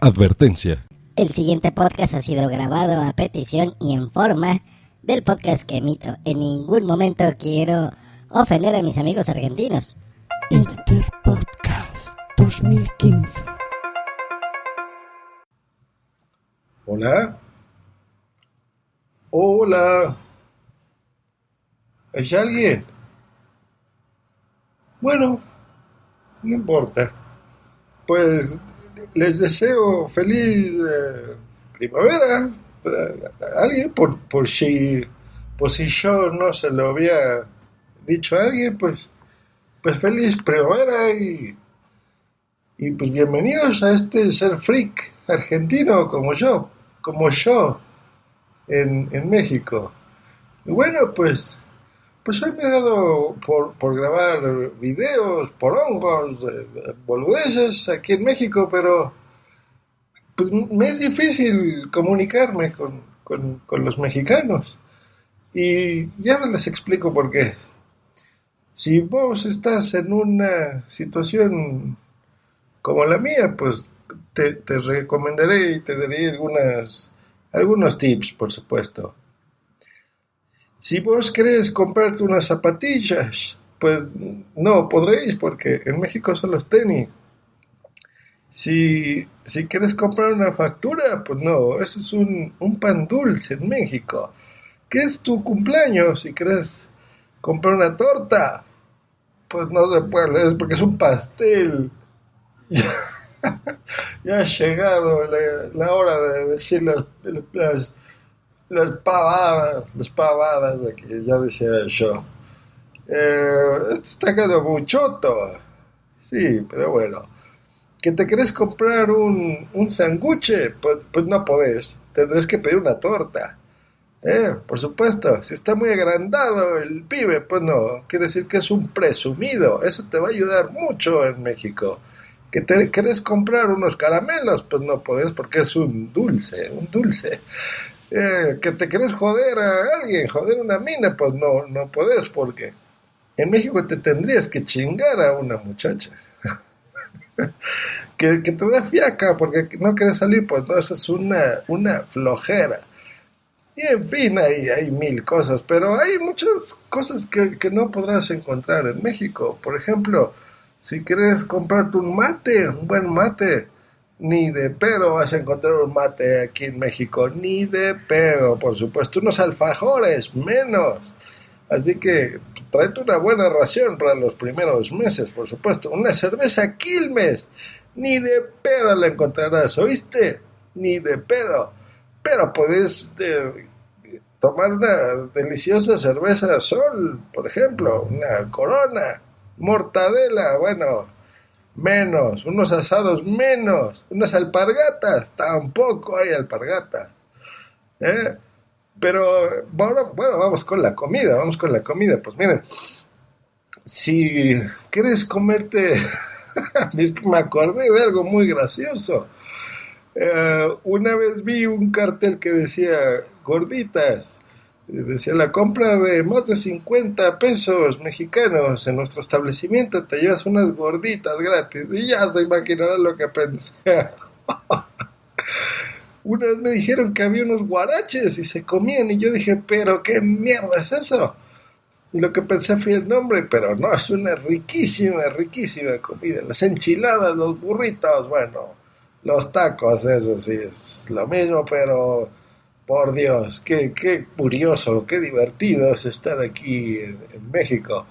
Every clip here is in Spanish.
Advertencia. El siguiente podcast ha sido grabado a petición y en forma del podcast que emito. En ningún momento quiero ofender a mis amigos argentinos. Interpodcast 2015. Hola. Hola. ¿Hay alguien? Bueno, no importa. Pues les deseo feliz eh, primavera eh, a alguien por, por si por si yo no se lo había dicho a alguien pues pues feliz primavera y y pues bienvenidos a este ser freak argentino como yo como yo en, en México. Y bueno pues pues hoy me he dado por, por grabar videos, por hongos, boludeces aquí en México, pero pues me es difícil comunicarme con, con, con los mexicanos. Y ya les explico por qué. Si vos estás en una situación como la mía, pues te, te recomendaré y te daré algunas, algunos tips, por supuesto. Si vos querés comprarte unas zapatillas, pues no podréis porque en México son los tenis. Si, si quieres comprar una factura, pues no, eso es un, un pan dulce en México. ¿Qué es tu cumpleaños? Si quieres comprar una torta, pues no se puede, es porque es un pastel. Ya, ha llegado la, hora de decir las, las pavadas, las pavadas, que ya decía yo. Eh, esto está quedando muy choto. Sí, pero bueno. ¿Que te querés comprar un, un sanguche? Pues, pues no podés. Tendrás que pedir una torta. Eh, por supuesto. Si está muy agrandado el pibe, pues no. Quiere decir que es un presumido. Eso te va a ayudar mucho en México. ¿Que te querés comprar unos caramelos? Pues no podés porque es un dulce, un dulce. Eh, que te querés joder a alguien, joder una mina, pues no, no podés porque en México te tendrías que chingar a una muchacha. que, te da fiaca porque no quieres salir, pues no, eso es una, una flojera. Y en fin, hay, hay mil cosas, pero hay muchas cosas que, que no podrás encontrar en México. Por ejemplo, si quieres comprarte un mate, un buen mate, ni de pedo vas a encontrar un mate aquí en México, ni de pedo, por supuesto, unos alfajores, menos. Así que tráete una buena ración para los primeros meses, por supuesto. Una cerveza Quilmes, ni de pedo la encontrarás, ¿oíste? Ni de pedo. Pero puedes eh, tomar una deliciosa cerveza Sol, por ejemplo, una Corona, mortadela, bueno, menos, unos asados menos, unas alpargatas, tampoco hay alpargatas. ¿eh? Pero bueno, bueno, vamos con la comida, vamos con la comida. Pues miren, si quieres comerte, me acordé de algo muy gracioso. Eh, una vez vi un cartel que decía gorditas, decía la compra de más de 50 pesos mexicanos en nuestro establecimiento te llevas unas gorditas gratis y ya se imaginarán lo que pensé. una vez me dijeron que había unos guaraches y se comían y yo dije, pero qué mierda es eso. Y lo que pensé fue el nombre, pero no, es una riquísima, riquísima comida. Las enchiladas, los burritos, bueno, los tacos, eso sí, es lo mismo, pero por Dios, qué, qué curioso, qué divertido es estar aquí en, México.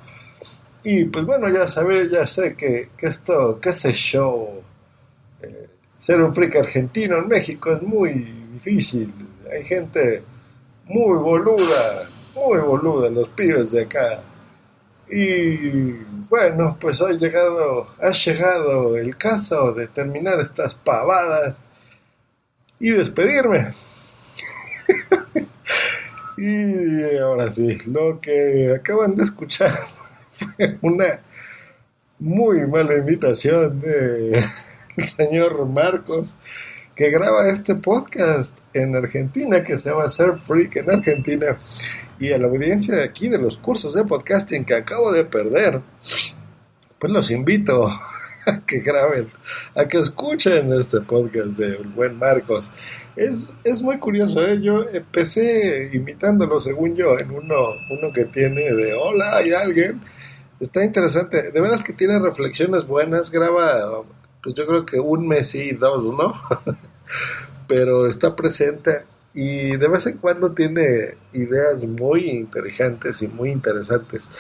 Y pues bueno, ya sabes, ya sé que, que esto, qué sé yo, eh, ser un freak argentino en México es muy difícil. Hay gente muy boluda, muy boluda, los pibes de acá. Y bueno, pues ha llegado, ha llegado el caso de terminar estas pavadas y despedirme. y ahora sí, lo que acaban de escuchar fue una muy mala invitación de señor Marcos, que graba este podcast en Argentina, que se llama Surf Freak en Argentina, y a la audiencia de aquí de los cursos de podcasting que acabo de perder, pues los invito a que graben, a que escuchen este podcast de buen Marcos. Es, es muy curioso, ¿eh? yo empecé imitándolo, según yo, en uno, uno que tiene de hola, hay alguien. Está interesante, de veras que tiene reflexiones buenas, graba pues yo creo que un mes y dos, ¿no? Pero está presente y de vez en cuando tiene ideas muy inteligentes y muy interesantes.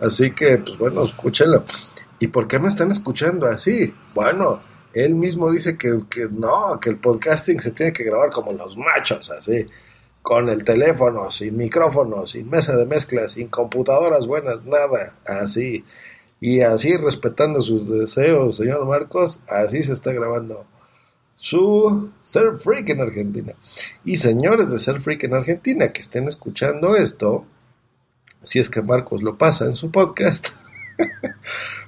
Así que, pues bueno, escúchenlo. ¿Y por qué me están escuchando así? Bueno, él mismo dice que, que no, que el podcasting se tiene que grabar como los machos, así, con el teléfono, sin micrófono, sin mesa de mezcla, sin computadoras buenas, nada, así. Y así, respetando sus deseos, señor Marcos, así se está grabando su Ser Freak en Argentina. Y señores de Ser Freak en Argentina que estén escuchando esto, si es que Marcos lo pasa en su podcast.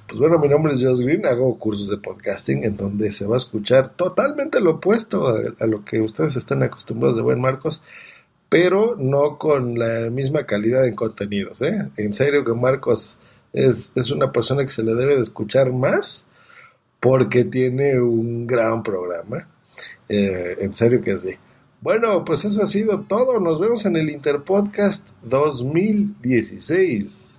pues bueno, mi nombre es Josh Green, hago cursos de podcasting en donde se va a escuchar totalmente lo opuesto a, lo que ustedes están acostumbrados de buen Marcos, pero no con la misma calidad en contenidos. ¿eh? En serio que Marcos es, es una persona que se le debe de escuchar más porque tiene un gran programa. Eh, en serio que sí. Bueno, pues eso ha sido todo. Nos vemos en el Interpodcast 2016.